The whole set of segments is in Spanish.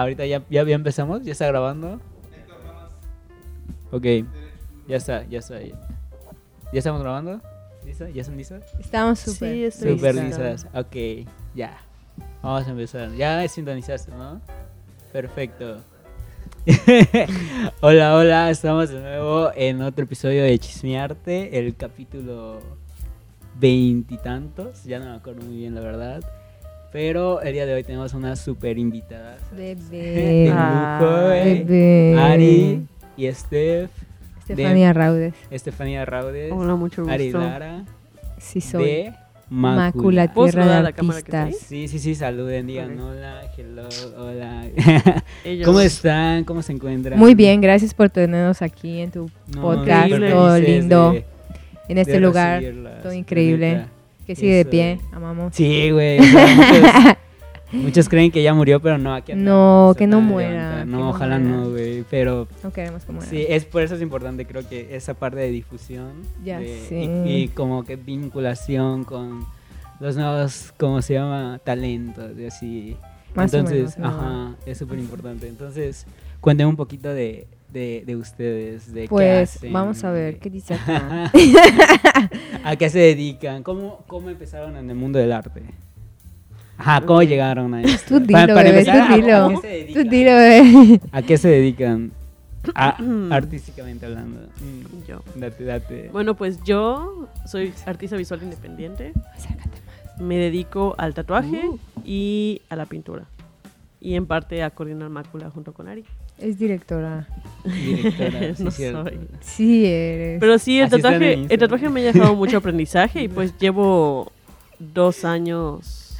ahorita ya, ya, ya empezamos, ya está grabando. Ok, ya está, ya está. ¿Ya estamos grabando? ¿Listo? ¿Ya están listos? Estamos súper. Sí, estoy Super lista. listas. Ok, ya. Vamos a empezar. Ya sintonizaste, ¿no? Perfecto. hola, hola, estamos de nuevo en otro episodio de Chismearte, el capítulo veintitantos, ya no me acuerdo muy bien la verdad. Pero el día de hoy tenemos una super invitada. Bebé. lujo, eh. Bebé. Ari y Steph, Estefanía Raudes. Estefanía Raudes, Hola, mucho gusto. Ari Lara, Sí, soy. de Mácula Mácula. ¿Puedo Tierra de Artistas. Sí, sí, sí, saluden, digan hola, hello, hola. Ellos. ¿Cómo están? ¿Cómo se encuentran? Muy bien, gracias por tenernos aquí en tu No, podcast, todo lindo, de- en este lugar, todo increíble, neta. Que sigue de pie, amamos. Sí, güey. muchos, muchos creen que ya murió, pero no, aquí No, que no muera, que No, no ojalá muera. no, güey. Pero No queremos como sí, es por eso es importante, creo que esa parte de difusión. Ya de- sé. Y, y como que vinculación con los nuevos, ¿cómo se llama? Talentos, y así. Más o Entonces, ajá, es súper importante. Entonces, cuéntenme un poquito de, de, de ustedes, de qué Pues hacen, vamos a ver de- qué dice acá. ¿A qué se dedican? ¿Cómo, ¿Cómo empezaron en el mundo del arte? Ajá, ¿cómo llegaron a esto? Tú dilo, Pa- para bebé, empezar, tú ¿a- dilo. ¿a qué se Tú dedican? dilo, bebé. ¿A qué se dedican? A- artísticamente hablando. Mm, Yo. Date, date. Bueno, pues yo soy artista visual independiente. Me dedico al tatuaje Uh. y a la pintura. Y en parte a coordinar mácula junto con Ari. Es directora. Directora, sí, No cierto. soy. Sí eres. Pero sí, el Así tatuaje, el tatuaje me ha dejado mucho aprendizaje y pues llevo dos años,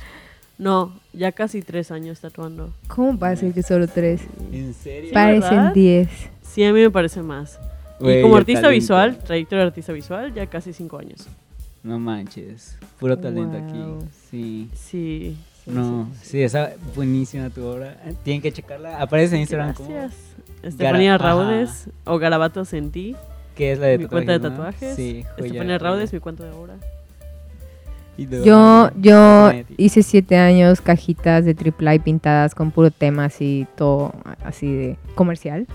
no, ya casi tres años tatuando. ¿Cómo pasa que solo tres? ¿En serio? Parecen ¿verdad? diez. Sí, a mí me parece más. Y como artista talento. visual, trayectoria de artista visual, ya casi cinco años. No manches. Puro talento Wow. aquí. Sí. Sí. Sí, No, sí, sí, está buenísima tu obra. Tienen que checarla. Aparece en Instagram como Gracias. Estefanía ajá. Raudes o Garabatos en ti. que es la de mi tatuajes, cuenta de ¿no? tatuajes. Sí, joya, Estefanía joya. Raudes, mi cuenta de obra. Yo, yo hice siete años cajitas de triple pintadas con puro tema así, todo así de comercial.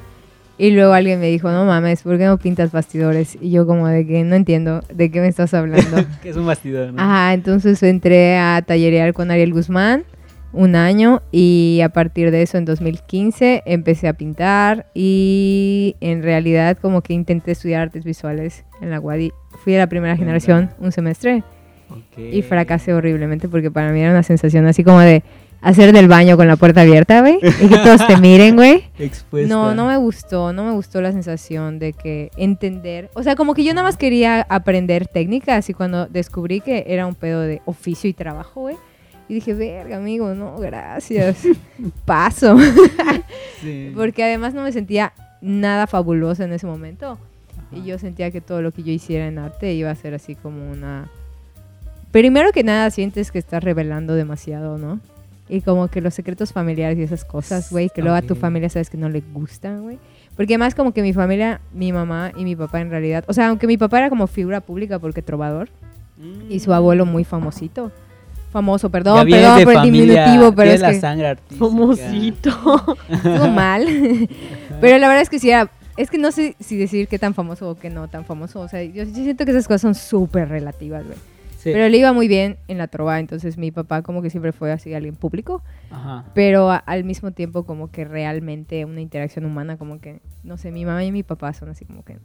Y luego alguien me dijo, no mames, ¿por qué no pintas bastidores? Y yo como de que no entiendo de qué me estás hablando. que es un bastidor, ¿no? Ajá, entonces entré a tallerear con Ariel Guzmán un año y a partir de eso en 2015 empecé a pintar y en realidad como que intenté estudiar artes visuales en la UADI. Fui de la primera generación un semestre y fracasé horriblemente porque para mí era una sensación así como de hacer del baño con la puerta abierta, güey, y que todos te miren, güey. No, no me gustó, no me gustó la sensación de que entender, o sea, como que yo nada más quería aprender técnicas y cuando descubrí que era un pedo de oficio y trabajo, güey, y dije, verga, amigo, no, gracias, paso, Sí. porque además no me sentía nada fabulosa en ese momento Ajá. y yo sentía que todo lo que yo hiciera en arte iba a ser así como una... Primero que nada sientes que estás revelando demasiado, ¿no? Y como que los secretos familiares y esas cosas, güey, que luego a tu familia sabes que no le gustan, güey. Porque además como que mi familia, mi mamá y mi papá en realidad, o sea, aunque mi papá era como figura pública porque trovador y su abuelo muy famosito. Famoso, perdón, perdón por el diminutivo, pero es la que sangre artística. Famosito. estuvo mal. pero la verdad es que sí era, es que no sé si decir qué tan famoso o qué no tan famoso. O sea, yo, yo siento que esas cosas son súper relativas, güey. Sí. Pero le iba muy bien en la trova, entonces mi papá como que siempre fue así alguien público, Ajá. pero a- al mismo tiempo como que realmente una interacción humana, como que, no sé, mi mamá y mi papá son así como que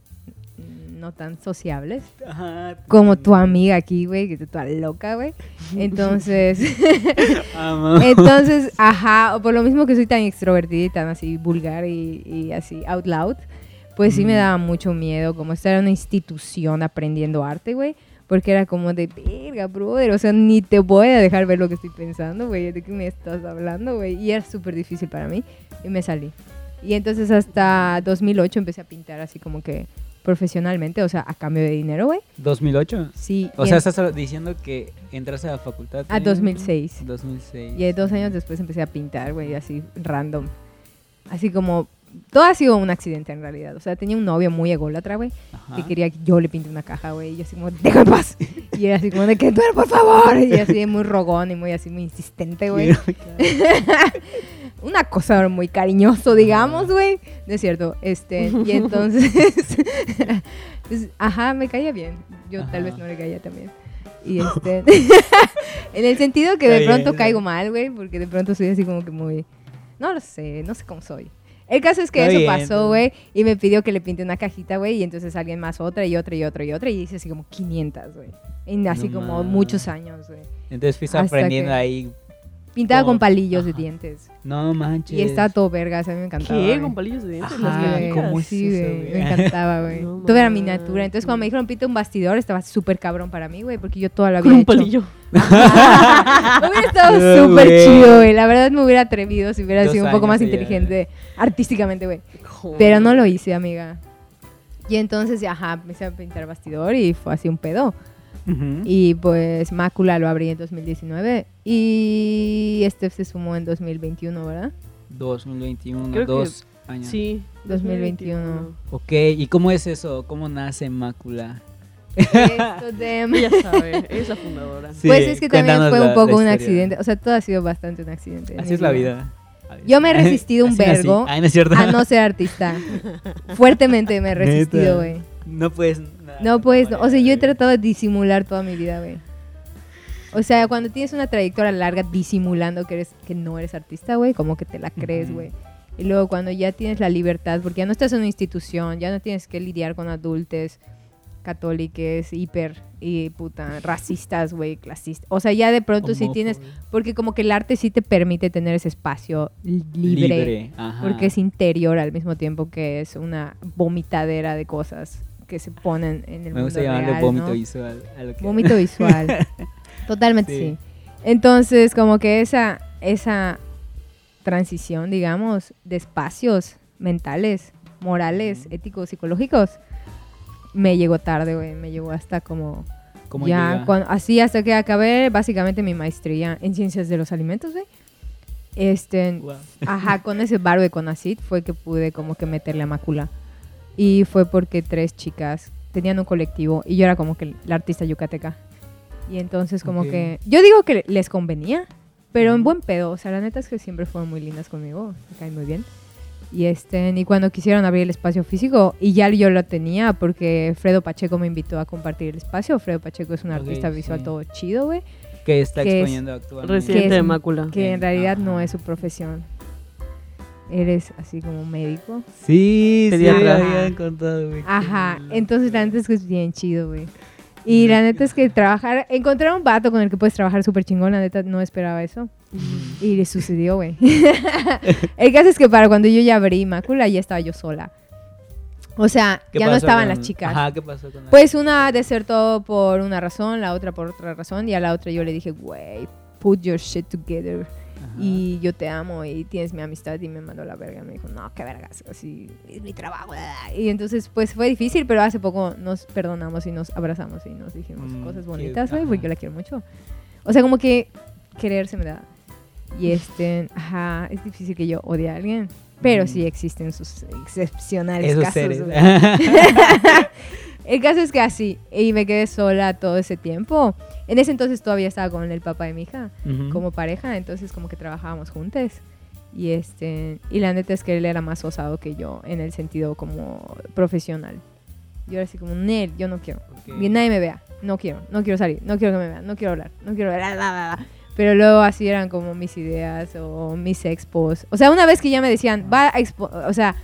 no tan sociables. Ajá. Como tu amiga aquí, güey, que toda loca, güey. Entonces, entonces, ajá, o por lo mismo que soy tan extrovertida y tan así vulgar y, y así out loud, pues sí me daba mucho miedo como estar en una institución aprendiendo arte, güey. Porque era como de, verga, brother, o sea, ni te voy a dejar ver lo que estoy pensando, güey, de qué me estás hablando, güey. Y era súper difícil para mí y me salí. Y entonces hasta 2008 empecé a pintar así como que profesionalmente, o sea, a cambio de dinero, güey. 2008. Sí. O sea, estás diciendo que entraste a la facultad. a en 2006. 2006. Y dos años después empecé a pintar, güey, así random. Así como, todo ha sido un accidente en realidad. O sea, tenía un novio muy ególatra, güey, que quería que yo le pinte una caja, güey. Y yo así como, déjame en paz. Y era así como, de que tú eres, por favor. Y así muy rogón y muy así, muy insistente, güey. un acosador muy cariñoso, digamos, güey. No es cierto. Este, y entonces, pues, ajá, me caía bien. Yo tal vez no le caía también. Y este, en el sentido que de pronto caigo mal, güey, porque de pronto soy así como que muy, no lo sé, no sé cómo soy. El caso es que Está eso bien, pasó, güey, y me pidió que le pinte una cajita, güey, y entonces alguien más otra y otra y otra y otra, y hice así como 500, güey. En así No como muchos años, güey. Entonces fuiste Hasta aprendiendo que- ahí. Pintaba con palillos de dientes. No manches. Y estaba todo vergas, a mí me encantaba. ¿Qué? güey. ¿Con palillos de dientes? Ajá, Las ¿cómo es sí, eso, güey, güey? Me encantaba, güey. No todo era manches. miniatura. Entonces, cuando me dijeron pinta un bastidor, estaba súper cabrón para mí, güey, porque yo toda la Con vida. un palillo. me hubiera estado súper chido, güey. La verdad me hubiera atrevido si hubiera Dos sido un poco más ya. inteligente artísticamente, güey. Pero no lo hice, amiga. Y entonces, ajá, empecé a pintar bastidor y fue así un pedo. Ujú. Y pues Mácula lo abrí en 2019 y este se sumó en 2021, ¿verdad? 2021, Creo que- dos años. Sí. 2021. Ok, ¿y cómo es eso? ¿Cómo nace Mácula? Esto de... Ella sabe, ella es la fundadora. Sí, pues es que también fue un poco un accidente. O sea, todo ha sido bastante un accidente. en Así es la vida. A ver. Yo me he resistido un vergo Ay, no. A no ser artista. Fuertemente me he resistido, güey. No puedes. No puedes, no. o sea, yo he tratado de disimular toda mi vida, güey. O sea, cuando tienes una trayectoria larga disimulando que eres que no eres artista, güey, como que te la crees, güey. Y luego cuando ya tienes la libertad, porque ya no estás en una institución, ya no tienes que lidiar con adultos católicos, hiper y puta racistas, güey, clasistas. O sea, ya de pronto sí tienes, porque como que el arte sí te permite tener ese espacio li- libre, Ajá. porque es interior al mismo tiempo que es una vomitadera de cosas que se ponen en el Me gusta mundo llamarle real, vómito ¿no? visual. A lo que... Vómito visual. Totalmente sí. Sí. Entonces, como que esa, esa transición, digamos, de espacios mentales, morales, Ujú. éticos, psicológicos, me llegó tarde, güey. Me llegó hasta como... ¿Cómo ya, llega? cuan- así hasta que acabé básicamente mi maestría en ciencias de los alimentos, güey. Este, Wow. Ajá, con ese barro de Conacit fue que pude como que meterle a Macula. Y fue porque tres chicas tenían un colectivo y yo era como que la artista yucateca. Y entonces como Ok. que... Yo digo que les convenía, pero en buen pedo. O sea, la neta es que siempre fueron muy lindas conmigo. Me caen muy bien. Y, este, y cuando quisieron abrir el espacio físico, y ya yo lo tenía porque Fredo Pacheco me invitó a compartir el espacio. Fredo Pacheco es un Ok, artista visual sí. todo chido, güey. Que está que es exponiendo actualmente. Residente es- de Mácula. Que en Bien, realidad no ajá. es su profesión. Eres así como médico. Sí, sí, me habían contado, güey. Ajá, entonces la neta es que es bien chido, güey. Y la neta es que trabajar, encontrar un vato con el que puedes trabajar súper chingón, la neta no esperaba eso. Y le sucedió, güey. el caso es que para cuando yo ya abrí Mácula, ya estaba yo sola. O sea, ¿Qué ya no estaban con- las chicas. Ajá, ¿qué pasó con la- Pues una desertó por una razón, la otra por otra razón, y a la otra yo le dije, güey, put your shit together. Ajá. Y yo te amo y tienes mi amistad y me mandó la verga. Me dijo, no, qué vergas, así es mi trabajo. bla, bla". Y entonces, pues fue difícil, pero hace poco nos perdonamos y nos abrazamos y nos dijimos Mm, cosas bonitas, güey, porque yo la quiero mucho. O sea, como que querer se me da. Y este, ajá, es difícil que yo odie a alguien, pero Mm. sí existen sus excepcionales Esos casos. seres. El caso es que así, y me quedé sola todo ese tiempo. En ese entonces todavía estaba con el papá de mi hija como pareja, entonces como que trabajábamos juntos. Y este y la neta es que él era más osado que yo en el sentido como profesional. Yo era así como, Nel, yo no quiero. Ok. Que nadie me vea. No quiero, no quiero salir, no quiero que me vean, no quiero hablar, no quiero bla, bla, bla, bla". Pero luego así eran como mis ideas o mis expos. O sea, una vez que ya me decían, va a expo o sea,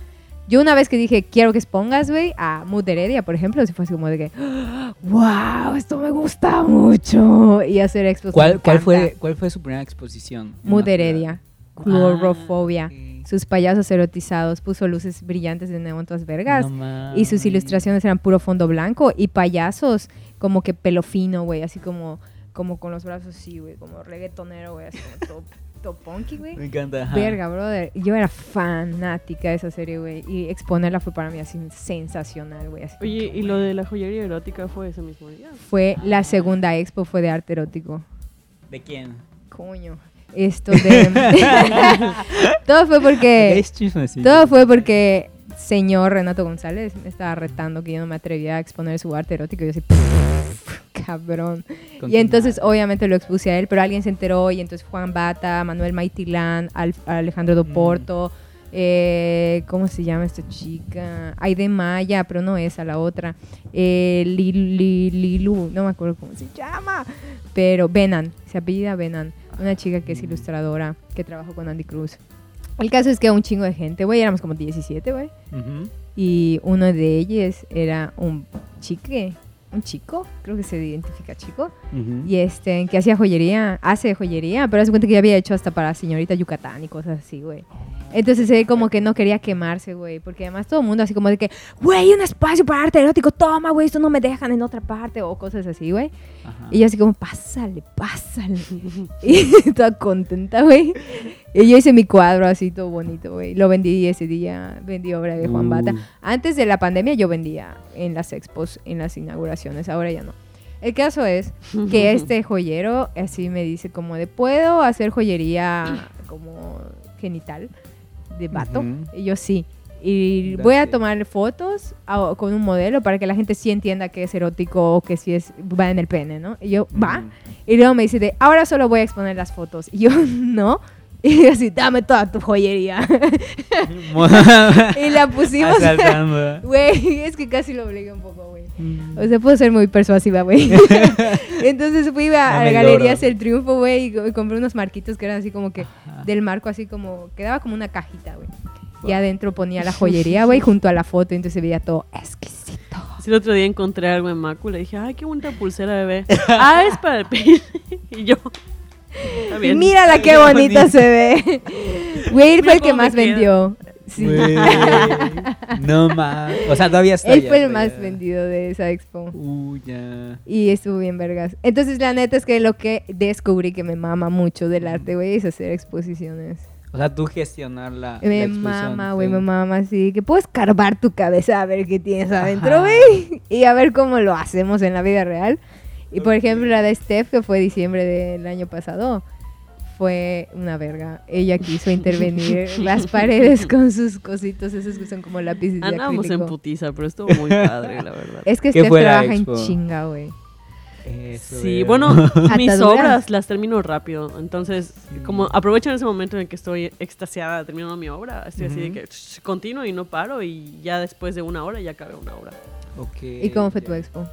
yo una vez que dije, quiero que expongas, güey, a Mood Heredia, por ejemplo, se fue así como de que, wow, esto me gusta mucho. Y hacer expos. me ¿Cuál, fue, ¿Cuál fue su primera exposición? Mood? Heredia, Ah, clorofobia, ok. sus payasos erotizados, puso luces brillantes de neón todas vergas. No y sus ilustraciones eran puro fondo blanco y payasos como que pelo fino, güey, así como, como con los brazos así, güey, como reggaetonero, güey, así como todo, todo punky, güey. Me encanta. ajá. Verga, brother. Yo era fanática de esa serie, güey. Y exponerla fue para mí así sensacional, güey. Oye, que, ¿y lo de la joyería erótica fue ese mismo día? Fue la segunda expo, fue de arte erótico. ¿De quién? Coño. Esto de... todo fue porque... Es chismecito. Todo fue porque señor Renato González me estaba retando que yo no me atrevía a exponer su arte erótico. Y yo así, cabrón. Y entonces obviamente lo expuse a él, pero alguien se enteró y entonces Juan Bata, Manuel Maitilán, Al- Alejandro Mm. Doporto, eh, ¿cómo se llama esta chica? Aide Maya, pero no esa, la otra. Eh, Li- Li- Lilu, no me acuerdo cómo se llama, pero Benan, se apellida Benan, una chica que es Mm. ilustradora, que trabajó con Andy Cruz. El caso es que un chingo de gente, güey, éramos como 17, güey. Ujú. Y uno de ellos era un chique, un chico, creo que se identifica chico, Ujú. y este, que hacía joyería, hace joyería, pero hace cuenta que ya había hecho hasta para señorita Yucatán y cosas así, güey. Entonces él como que no quería quemarse, güey, porque además todo el mundo así como de que, güey, un espacio para arte erótico, toma, güey, esto no me dejan en otra parte, o cosas así, güey. Y yo así como, pásale, pásale. y toda contenta, güey. Y yo hice mi cuadro así, todo bonito, güey. Lo vendí ese día, vendí obra de Juan Bata. Uh. Antes de la pandemia yo vendía en las expos, en las inauguraciones, ahora ya no. El caso es que este joyero así me dice como de, ¿puedo hacer joyería como genital de vato? Ujú. Y yo sí. Y voy a tomar fotos a- con un modelo para que la gente sí entienda que es erótico o que sí es, va en el pene, ¿no? Y yo, va. Y luego me dice de, ahora solo voy a exponer las fotos. Y yo, no. Y así, dame toda tu joyería. y la pusimos. Güey, es que casi lo obligué un poco, güey. Mm. O sea, puedo ser muy persuasiva, güey. Entonces fui a, No a me Galerías. El Triunfo, güey, y co- y compré unos marquitos que eran así como que Ajá. del marco, así como, quedaba como una cajita, güey. Y adentro ponía la joyería, güey, junto a la foto, entonces se veía todo exquisito. Sí, el otro día encontré algo en Macu y le dije, ay, qué bonita pulsera, bebé. ah, es para el pene. y yo, Mírala qué bonita bonito. se ve. Mira fue el que más vendió. Sí. No más. O sea, todavía está. Él fue el más ya. vendido de esa expo. Uh, ya. Y estuvo bien vergas. Entonces, la neta es que lo que descubrí que me mama mucho del arte, güey, es hacer exposiciones. O sea, tú gestionar la. Me mama, güey, sí. me mama así. Que puedes carbar tu cabeza a ver qué tienes adentro, güey. Y a ver cómo lo hacemos en la vida real. Y por ejemplo, la de Steph, que fue diciembre del año pasado, fue una verga. Ella quiso intervenir las paredes con sus cositos, esos que son como lápices de Andábamos en putiza, pero estuvo muy padre, la verdad. Es que ¿Qué Steph trabaja en chinga, güey. Eso Sí, veo. bueno, mis Ataduras. obras las termino rápido. Entonces, como aprovecho en ese momento en el que estoy extasiada terminando mi obra, estoy así de que sh, continuo y no paro y ya después de una hora ya acabé una obra. Ok, ¿Y cómo fue tu expo?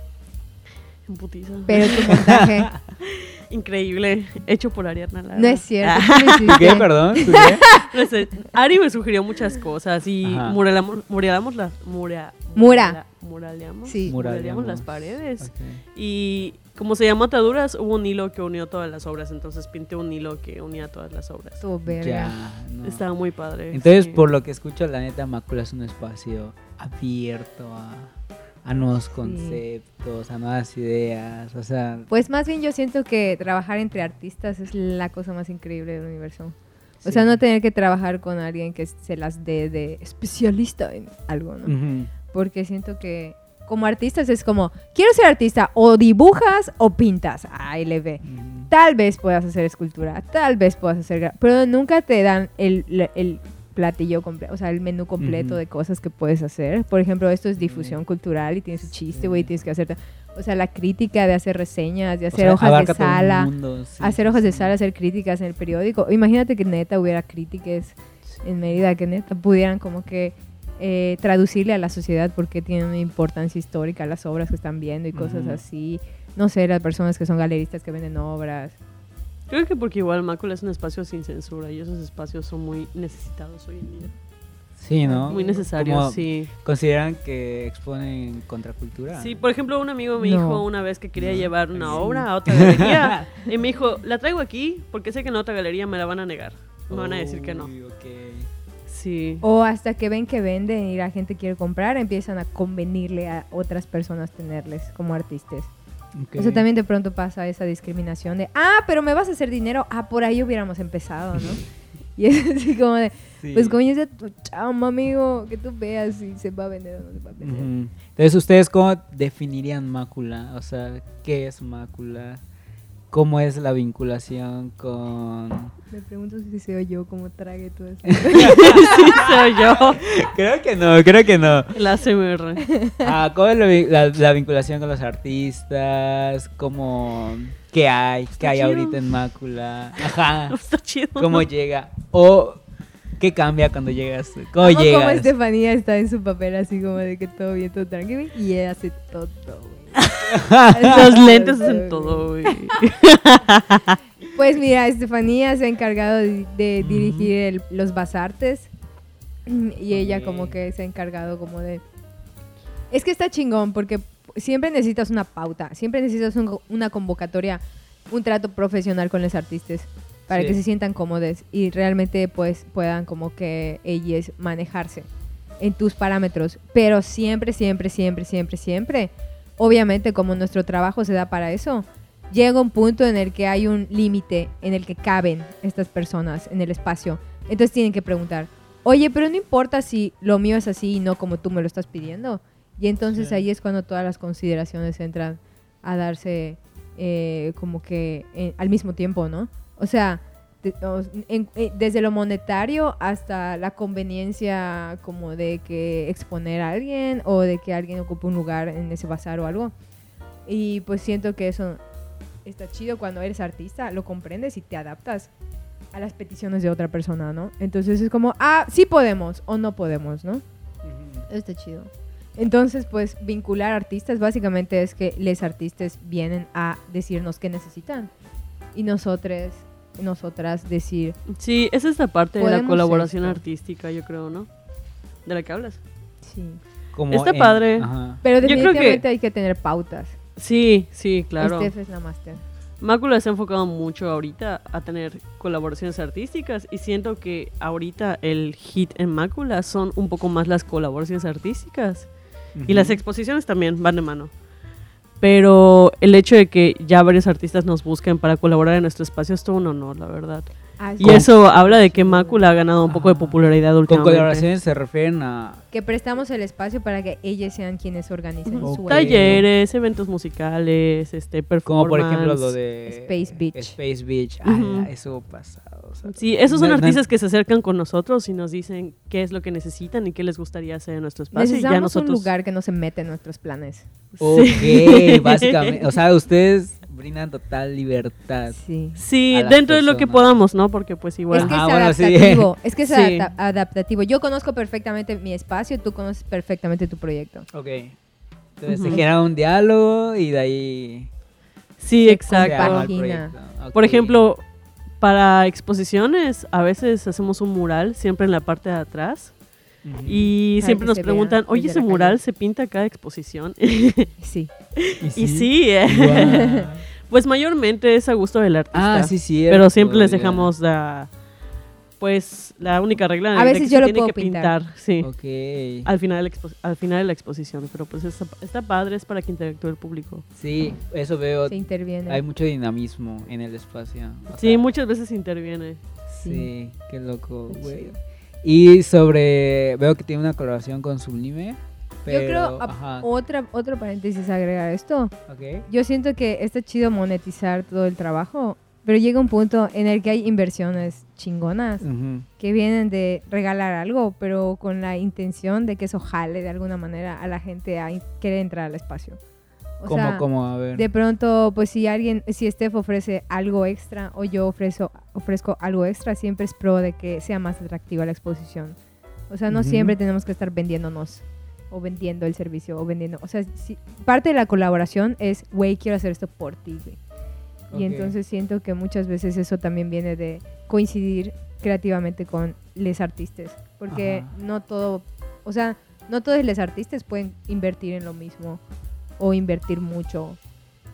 En putiza. Pero tu montaje Increíble. Hecho por Ariadna Lara. no es cierto. Ah, ¿Qué me ¿Tú qué? Perdón. ¿tú qué? no sé, Ari me sugirió muchas cosas y muralamos, muralamos las... Murea, Mura. Muraleamos. Sí. Muraleamos Muraleamos. las paredes. Y como se llamó Ataduras, hubo un hilo que unió todas las obras. Entonces pinté un hilo que unía todas las obras. Estuvo verga. No. Estaba muy padre. Entonces, sí. por lo que escucho, la neta, Macula es un espacio abierto a, a nuevos conceptos, a nuevas ideas. O sea, Pues más bien yo siento que trabajar entre artistas es la cosa más increíble del universo. O sea, no tener que trabajar con alguien que se las dé de especialista en algo, ¿no? Porque siento que como artistas es como, quiero ser artista, o dibujas o pintas. Ahí le ve. Tal vez puedas hacer escultura, tal vez puedas hacer... Pero nunca te dan el- el platillo completo, o sea, el menú completo de cosas que puedes hacer. Por ejemplo, esto es difusión cultural y tienes un chiste, güey, tienes que hacer... O sea, la crítica de hacer reseñas, de O hacer sea, hojas de sala, mundo, sí, hacer sí, hojas de sala, hacer críticas en el periódico. Imagínate que neta hubiera críticas en Mérida, que neta pudieran como que eh, traducirle a la sociedad porque tienen una importancia histórica las obras que están viendo y cosas así. No sé, las personas que son galeristas que venden obras. Creo que porque igual Mácula es un espacio sin censura y esos espacios son muy necesitados hoy en día. Sí, ¿no? Muy necesarios, Como sí. ¿Consideran que exponen contracultura? Sí, por ejemplo, un amigo me No. dijo una vez que quería No. llevar una Sí. obra a otra galería y me dijo, la traigo aquí porque sé que en otra galería me la van a negar. Me van a decir que no. Uy, ok. Sí. O hasta que ven que venden y la gente quiere comprar, empiezan a convenirle a otras personas tenerles como artistas. O sea, también de pronto pasa esa discriminación de, ah, pero me vas a hacer dinero, ah, por ahí hubiéramos empezado, ¿no? Y es así como de, Sí. pues coño, tu chamba, amigo, que tú veas si se va a vender o no se va a vender. Entonces, ¿ustedes cómo definirían mácula? O sea, ¿qué es mácula? Cómo es la vinculación con... Me pregunto si soy yo como trague todo eso. sí, soy yo. Creo que no, creo que no. La CMR. Ah, ¿Cómo es la, vi- la- la vinculación con los artistas? ¿Cómo, ¿Qué hay? ¿Qué hay chido. ahorita en Mácula? Ajá. Está chido. ¿Cómo llega? O ¿qué cambia cuando llegas? ¿Cómo llegas? como Estefanía está en su papel así como de que todo bien, todo tranquilo y ella hace todo, güey. Los lentes hacen todo, güey. Pues mira, Estefanía se ha encargado de, de dirigir el- los basartes y ella como que se ha encargado como de... Es que está chingón porque siempre necesitas una pauta, siempre necesitas un- una convocatoria, un trato profesional con los artistas para Sí. que se sientan cómodos y realmente pues puedan como que ellos manejarse en tus parámetros. Pero siempre, siempre, siempre, siempre, siempre, obviamente como nuestro trabajo se da para eso, llega un punto en el que hay un límite en el que caben estas personas en el espacio. Entonces tienen que preguntar, oye, pero no importa si lo mío es así y no como tú me lo estás pidiendo. Y entonces Sí. ahí es cuando todas las consideraciones entran a darse eh, como que eh, al mismo tiempo, ¿no? O sea, desde lo monetario hasta la conveniencia como de que exponer a alguien o de que alguien ocupe un lugar en ese bazar o algo. Y pues siento que eso está chido cuando eres artista, lo comprendes y te adaptas a las peticiones de otra persona, ¿no? Entonces es como, ah, sí podemos o no podemos, ¿no? Eso está chido. Entonces, pues vincular artistas básicamente es que les artistas vienen a decirnos qué necesitan y nosotros, nosotras decir, Sí, esa es la parte de la colaboración esto. artística, yo creo, ¿no? De la que hablas. sí. Como Está en- padre. ajá. Pero Yo creo que- definitivamente hay que tener pautas. Sí, sí, claro. Steph es la máster. Mácula se ha enfocado mucho ahorita a tener colaboraciones artísticas y siento que ahorita el hit en Mácula son un poco más las colaboraciones artísticas y las exposiciones también van de mano. Pero el hecho de que ya varios artistas nos busquen para colaborar en nuestro espacio es todo un honor, la verdad. Ah, Y eso habla de que Mácula ha ganado un poco de Ah. popularidad Con últimamente. colaboraciones se refieren a... Que prestamos el espacio para que ellos sean quienes organicen Ujú. su. Talleres, eventos musicales, este, Como por ejemplo performance. lo de... Space Beach. Space Beach. Ah, eso pasado. o sea, Sí, esos son no- no- artistas que se acercan con nosotros y nos dicen qué es lo que necesitan y qué les gustaría hacer en nuestro espacio. y ya Necesitamos nosotros... un lugar que no se mete en nuestros planes. Ok, Sí. básicamente. O sea, ustedes brindan total libertad. Sí. Sí, dentro de lo que podamos, ¿no? Porque pues igual... Es que Ah, es bueno, sí. adaptativo. Es que es Sí. adapta- adaptativo. Yo conozco perfectamente mi espacio, tú conoces perfectamente tu proyecto. Ok. Entonces se genera un diálogo y de ahí Sí, se exacto. Por ejemplo, para exposiciones a veces hacemos un mural siempre en la parte de atrás y siempre nos vea preguntan, oye, ese mural calle". se pinta cada exposición. Sí. y sí, eh, Guau. Pues mayormente es a gusto del artista. Ah, sí, sí. pero siempre les dejamos la, pues la única regla A de veces que yo se lo tiene puedo que pintar. pintar, sí. Ok. Al final, de la expo- al final de la exposición, pero pues está, está padre, es para que interactúe el público. Sí, eso veo. Se interviene. Hay mucho dinamismo en el espacio. o Sí, sea, muchas veces interviene. Sí, qué loco, güey. Y sobre. Veo que tiene una colaboración con Sublime. Pero, Yo creo, ajá, otra, otro paréntesis a agregar esto. ok. Yo siento que está chido monetizar todo el trabajo, pero llega un punto en el que hay inversiones chingonas Ujú. que vienen de regalar algo, pero con la intención de que eso jale de alguna manera a la gente a querer entrar al espacio. O ¿Cómo, sea, cómo? A ver. de pronto, pues si alguien, si Steph ofrece algo extra o yo ofrezco, ofrezco algo extra, siempre es pro de que sea más atractiva la exposición. O sea, no Ujú. siempre tenemos que estar vendiéndonos o vendiendo el servicio o vendiendo. O sea, si- parte de la colaboración es, güey, quiero hacer esto por ti, güey. Y entonces siento que muchas veces eso también viene de coincidir creativamente con les artistas. Porque Ajá. no todo, o sea, no todos los artistas pueden invertir en lo mismo o invertir mucho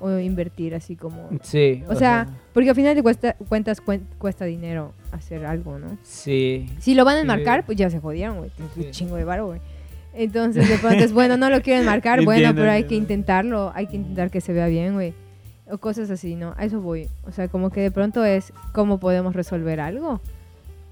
o invertir así como... Sí. O sea, porque al final de cuesta, cuentas cuen- cuesta dinero hacer algo, ¿no? Sí. Si lo van a Sí. enmarcar, pues ya se jodieron, güey. Un chingo de varo, güey. Entonces, de pronto es bueno, no lo quieren marcar, bueno, Entiendo, pero hay que intentarlo, hay que intentar que se vea bien, güey. O cosas así, ¿no? A eso voy. O sea, como que de pronto es cómo podemos resolver algo.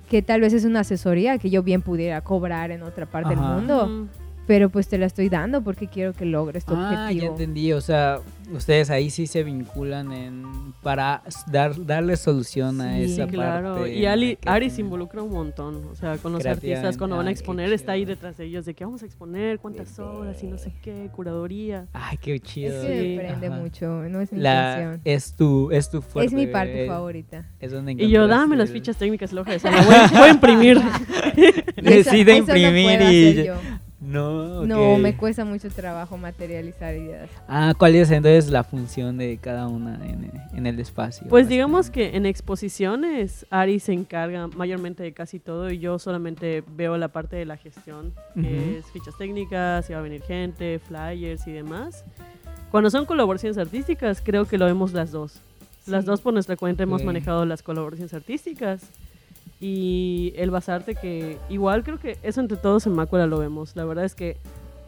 Que tal vez es una asesoría que yo bien pudiera cobrar en otra parte Ajá. del mundo. Mm. Pero pues te la estoy dando porque quiero que logres tu Ah, ya entendí. O sea, ustedes ahí sí se vinculan en para dar darle solución a esa Claro, parte. y Ali, Ari se involucra un montón, o sea, con los artistas cuando van a exponer está ahí detrás de ellos de que vamos a exponer, cuántas horas y no sé qué, curaduría. Ay, qué Es chido. que Sí. me prende Ajá. mucho, no es mi La, intención. es tu es tu fuerte. Es mi parte es- favorita. Es donde Y yo, dame las fichas técnicas, la hoja de sala, voy, voy a imprimir. Decide Eso no imprimir puedo y hacer yo. No. No, me cuesta mucho trabajo materializar ideas. Ah, ¿cuál es entonces la función de cada una en, en el espacio? Pues digamos que en exposiciones Ari se encarga mayormente de casi todo y yo solamente veo la parte de la gestión, que es fichas técnicas, si va a venir gente, flyers y demás. Cuando son colaboraciones artísticas, creo que lo vemos las dos. Las dos por nuestra cuenta hemos manejado las colaboraciones artísticas y el basarte que igual creo que eso entre todos en Mácula lo vemos. La verdad es que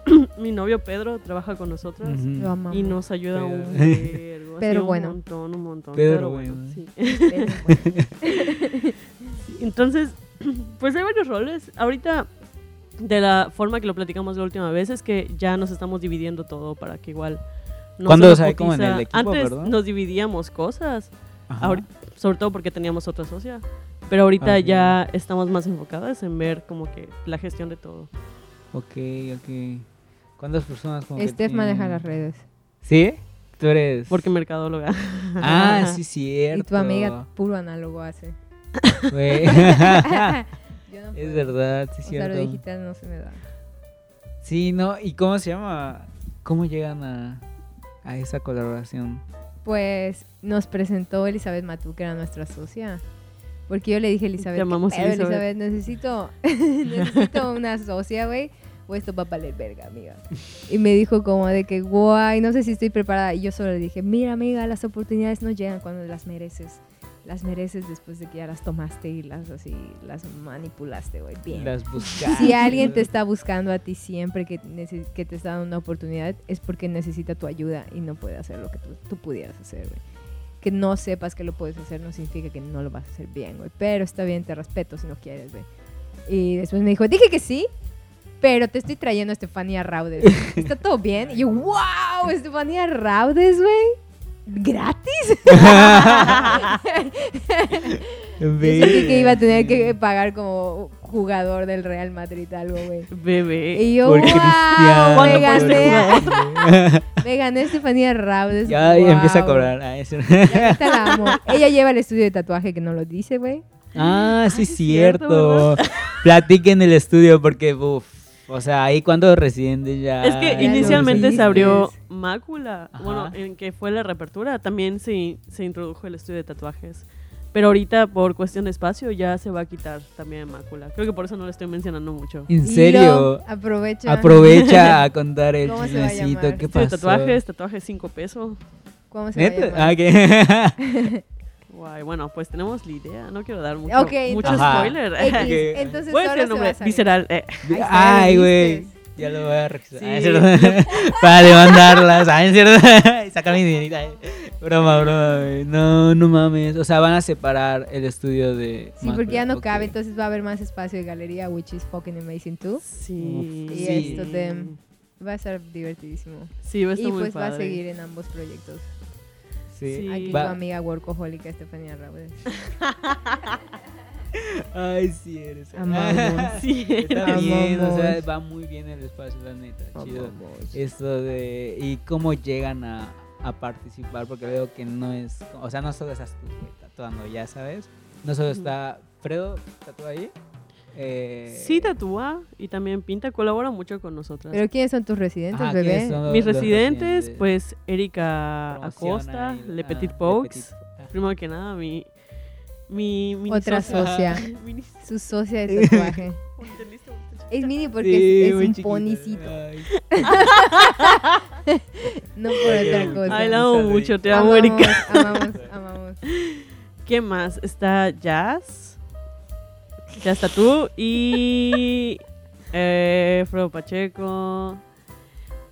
mi novio Pedro trabaja con nosotras. Lo amamos. y nos ayuda un Pedro. vergo, un bueno. montón, un montón. Pedro Pedro bueno, bueno. sí. Pero bueno. Entonces, pues hay varios roles. Ahorita, de la forma que lo platicamos la última vez, es que ya nos estamos dividiendo todo para que igual... no ¿Cuándo solo os hay como en el equipo, Antes verdad? nos dividíamos cosas, Ajá. ahori- sobre todo porque teníamos otra socia. Pero ahorita ya estamos más enfocadas en ver como que la gestión de todo. Ok, ok. ¿Cuántas personas como que Steph maneja las redes. ¿Sí? Tú eres... Porque mercadóloga. Ah, sí, cierto. Y tu amiga puro análogo hace. Güey. Yo no es verdad, sí, O sea, lo cierto. digital no se me da. Sí, no, ¿y cómo se llama? ¿Cómo llegan a, a esa colaboración? Pues nos presentó Elizabeth Matú, que era nuestra socia. Porque yo le dije a Elizabeth, Te amamos, "¿Qué pedo, Elizabeth?" necesito, necesito una socia, güey. O esto va a valer verga, amiga. Y me dijo como de que, guay, no sé si estoy preparada. Y yo solo le dije, mira, amiga, las oportunidades no llegan cuando las mereces. Las mereces después de que ya las tomaste y las así, las manipulaste, güey. Bien. Las buscas. Si alguien te está buscando a ti siempre que, que te está dando una oportunidad, es porque necesita tu ayuda y no puede hacer lo que tú, tú pudieras hacer, güey. Que no sepas que lo puedes hacer no significa que no lo vas a hacer bien, güey. Pero está bien, te respeto si no quieres, güey. Y después me dijo, dije que sí, pero te estoy trayendo a Estefanía Raudes. ¿Está todo bien? Y yo, wow, Estefanía Raudes, güey. ¿Gratis? Yo sentí que iba a tener que pagar como jugador del Real Madrid algo, güey. Bebé. Y yo, Por wow, Cristiano. me gané, me gané Estefanía Raudes. ya wow. empieza a cobrar. Ah, La neta la amo. Ella lleva el estudio de tatuaje que no lo dice, güey. Ah, sí, es cierto, cierto. Platiquen el estudio porque, uff, o sea, ahí cuando residentes ya... Es que ya inicialmente se abrió Mácula, Ajá. bueno, en que fue la reapertura, también se, se introdujo el estudio de tatuajes. Pero ahorita, por cuestión de espacio, ya se va a quitar también Mácula. Creo que por eso no lo estoy mencionando mucho. ¿En serio? aprovecha. Aprovecha a contar el ¿Cómo se va a chismecito. ¿Qué pasó? tatuajes, tatuajes 5 pesos. ¿Cómo se va a ¿Neta? llamar? Ah. Guay, bueno, pues tenemos la idea. No quiero dar mucho, Ok, mucho spoiler. X, Ok. entonces Voy a solo decir se el nombre, va a saber. visceral. eh. Ay, ¿lo güey. Ya lo voy a registrar. Sí. Ah, ¿es cierto? Para demandarlas. Ah, ¿es cierto? Y sacar mi dinerita. Broma, broma, güey. No, no mames. O sea, van a separar el estudio de. Sí, porque ya no Ok. cabe, entonces va a haber más espacio de galería, which is fucking amazing too. Sí. Y Sí. esto de... Va a estar divertidísimo. Sí, va a estar Y muy pues va a padre. seguir en ambos proyectos. Sí. Sí. Aquí Va- tu amiga workahólica Estefanía Raudes. Ay, sí eres. Amamos. Sí. Está bien, o sea, va muy bien el espacio, la neta. Chido. Amamos. Esto de. Y cómo llegan a, a participar, porque veo que no es. O sea, no solo estás tú, güey, tatuando, ya sabes. No solo está. Fredo, ¿tatúa ahí? Eh, Sí, tatúa y también pinta, colabora mucho con nosotras. Pero ¿quiénes son tus residentes, ajá, bebé? ¿quiénes son los- Mis los residentes, pues Erika Promociona Acosta, ahí, Le ah. Petit- ah. Primero que nada, mi. Mi, mini Otra socia. Mini- Su socia de tatuaje. Es mini porque Sí, es, es un chiquita. ponicito. No por Ay, otra cosa. Ay, la amo mucho, te amo, amamos, Erika. amamos, amamos. ¿Qué más? Está Jazz. Ya está tú. Y. Eh, Fredo Pacheco.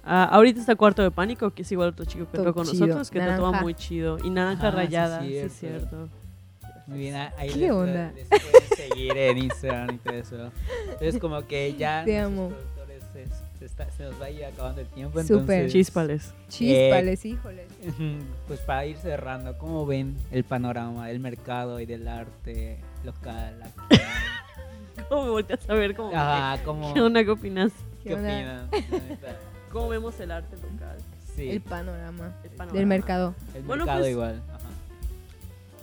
Ah, ahorita está Cuarto de Pánico, que es igual otro chico que Todo con chido. nosotros, que tatúa Naranja. muy chido. Y Naranja sí, Rayada, sí, cierto. es cierto. Muy bien, ah, ahí ¿Qué les, onda? les pueden seguir en Instagram y todo eso. Entonces, como que ya Te amo. se, está- se nos va a ir acabando el tiempo. Súper. Chispales. Chispales, híjoles. Pues para ir cerrando, ¿cómo ven el panorama del mercado y del arte local? aquí? ¿Cómo me volteas a ver? ¿Cómo, Ajá, ¿cómo, ¿Qué onda? ¿Qué opinas? ¿qué neta. ¿Cómo vemos el arte local? Sí, El panorama El panorama. del mercado. el Bueno, mercado pues, igual.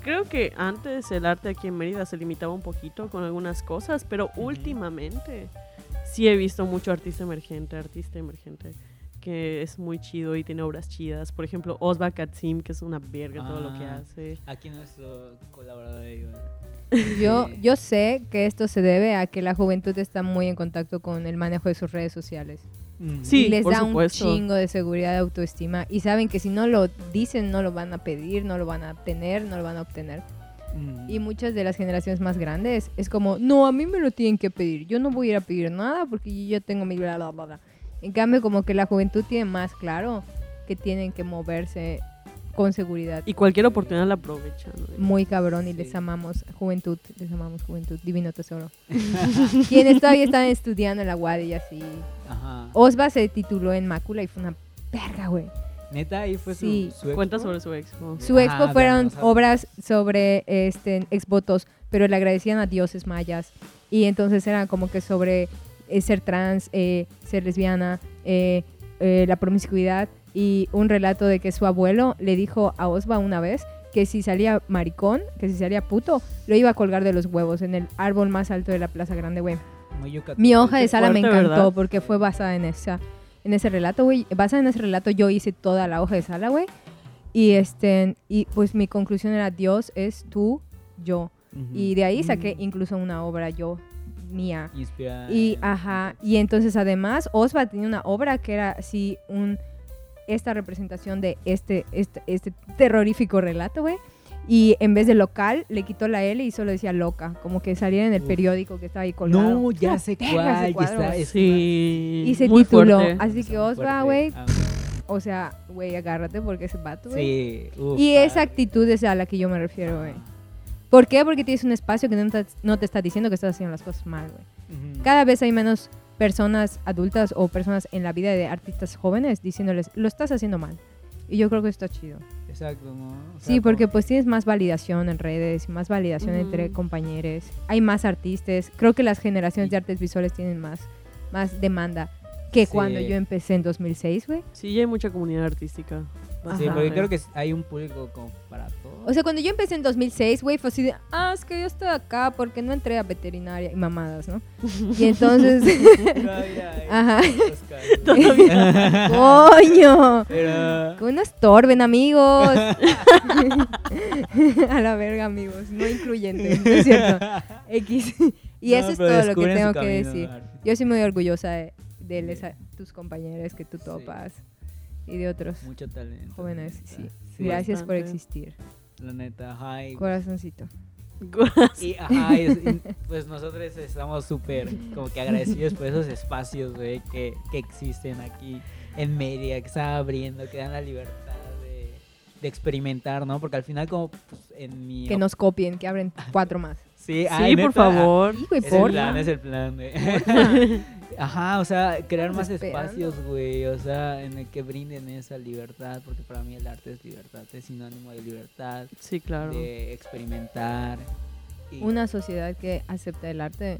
Creo que antes el arte aquí en Mérida se limitaba un poquito con algunas cosas, pero Ujú. últimamente sí he visto mucho artista emergente, artista emergente, que es muy chido y tiene obras chidas. Por ejemplo, Osva Katsim, que es una verga todo lo que Ah. hace. Aquí nuestro colaborador igual. Yo, yo sé que esto se debe a que la juventud está muy en contacto con el manejo de sus redes sociales. Sí, y les por da supuesto. un chingo de seguridad de autoestima. Y saben que si no lo dicen, no lo van a pedir, no lo van a tener, no lo van a obtener. Mm. Y muchas de las generaciones más grandes es como, no, a mí me lo tienen que pedir. Yo no voy a ir a pedir nada porque yo ya tengo mi bla, bla, bla. En cambio, como que la juventud tiene más claro que tienen que moverse con seguridad. Y cualquier oportunidad la aprovechan. ¿no? Muy cabrón y Sí. les amamos juventud, les amamos juventud, divino tesoro. Quienes todavía están estudiando en la UAD y así. Ajá. Osva se tituló en Mácula y fue una verga, güey. Neta, ahí fue su- Sí. su, Cuenta sobre su expo. Su expo Ah, fueron obras sobre este, exvotos, pero le agradecían a dioses mayas. Y entonces era como que sobre eh, ser trans, eh, ser lesbiana, eh, eh, la promiscuidad. Y un relato de que su abuelo le dijo a Osva una vez que si salía maricón, que si salía puto, lo iba a colgar de los huevos en el árbol más alto de la Plaza Grande, güey. Mi hoja de sala me encantó ¿verdad? porque fue basada en esa en ese relato, güey. Basada en ese relato yo hice toda la hoja de sala, güey. Y este y pues mi conclusión era Dios es tú, yo. Y de ahí saqué Mm. incluso una obra yo mía. Inspirada Y ajá, y entonces además Osva tenía una obra que era así un esta representación de este este este terrorífico relato, güey. Y en vez de local, le quitó la L y solo decía loca, como que salía en el Uf. periódico que estaba ahí colgado. No, ya sé cuál. ya cuadro. está, es Sí. Y se muy tituló fuerte. Así que Osva, güey, Ah, o sea, güey, agárrate porque ese vato, güey. Sí. uf, Y esa padre. actitud es a la que yo me refiero, güey. Ah. ¿Por qué? Porque tienes un espacio que no te, no te está diciendo que estás haciendo las cosas mal, güey. Cada vez hay menos personas adultas o personas en la vida de artistas jóvenes diciéndoles, lo estás haciendo mal. Y yo creo que está chido. Exacto, ¿no? O sea, Sí, porque pues tienes más validación en redes, más validación entre Ujú. compañeros. Hay más artistas. Creo que las generaciones de artes visuales tienen más, más demanda que Sí. cuando yo empecé en 2006, güey. Sí, ya hay mucha comunidad artística. Sí, Ajá. porque creo que hay un público como para todo. O sea, cuando yo empecé en 2006, güey, fue así de, ah, es que yo estoy acá porque no entré a veterinaria y mamadas, ¿no? Y entonces, Todavía hay Ajá. coño, Pero... que no estorben, amigos. a la verga, amigos, no incluyente, ¿no es cierto? X. Y No, eso es todo lo que tengo que decir. Yo soy muy orgullosa de, de les- Sí. tus compañeros que tú Sí. Y de otros Mucho talento. jóvenes, sí. Gracias por existir. La neta, ajá. Corazoncito. Y, ajá, y, pues nosotros estamos súper como que agradecidos por esos espacios, güey, que, que existen aquí en Mérida, que están abriendo, que dan la libertad de, de experimentar, ¿no? Porque al final como pues, en mi... Que nos copien, que abren cuatro más. Sí, Sí, ay, por neta, favor. Sí, güey, Es el plan, es el plan, güey. Ajá, o sea, crear más Esperando. espacios, güey, o sea, en el que brinden esa libertad, porque para mí el arte es libertad, es sinónimo de libertad, Sí, claro. de experimentar. y- Una sociedad que acepta el arte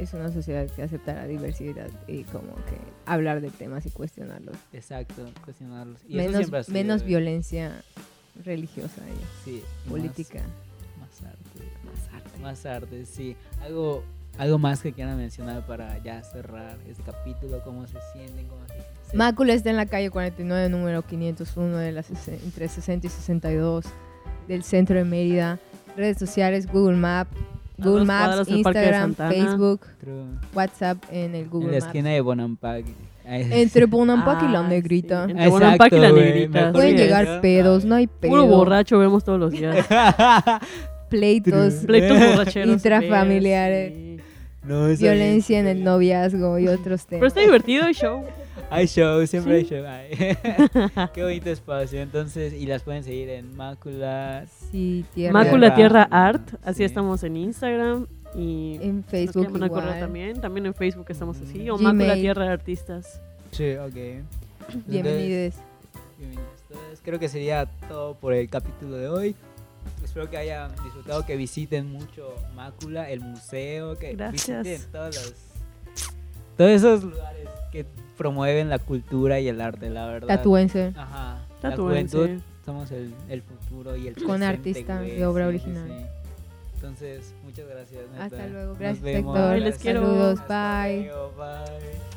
es una sociedad que acepta la diversidad y como que hablar de temas y cuestionarlos. Exacto, cuestionarlos. Y eso Menos, siempre ha sido, menos violencia religiosa y Sí, política. Más. Más arte, sí. Algo, algo más que quieran mencionar para ya cerrar este capítulo, cómo se sienten, cómo se... se- Mácula está en la calle 49, número 501, de las entre 60 y 62 del centro de Mérida. Redes sociales, Google Map, Google Maps, Instagram. Facebook, True. WhatsApp en el En Google la Maps. esquina de Bonampak. Ahí- Entre Bonampak y la Ah, Negrita. sí. Entre Bonampak y la Negrita. Pueden llegar pedos, no hay pedo. Puro borracho vemos todos los días. Pleitos, True. Pleitos borracheros. Intrafamiliares. sí. no, eso violencia en el noviazgo y otros Pero temas. está divertido el show. Hay show, siempre Sí. hay show. Ay. Qué bonito espacio. Entonces, y las pueden seguir en Mácula. Sí, tierra. Mácula Tierra. Tierra Art. Así Sí. estamos en Instagram. Y En Facebook igual. también. También en Facebook estamos así. O Gmail. Tierra de Artistas. Sí, ok. Entonces, Bienvenidos. Bienvenidos todos. Creo que sería todo por el capítulo de hoy. Espero que hayan disfrutado, que visiten mucho Mácula, el museo, que Gracias. visiten todos los todos esos lugares que promueven la cultura y el arte, la verdad. Tatuense. Ajá. Tatuense. La juventud somos el, el futuro y el Con presente, artista güey. de obra Sí, original. sí. Entonces, muchas gracias. neta. Hasta luego. Nos Gracias, vemos. Héctor. Les quiero. Saludos. Hasta Bye. luego, bye.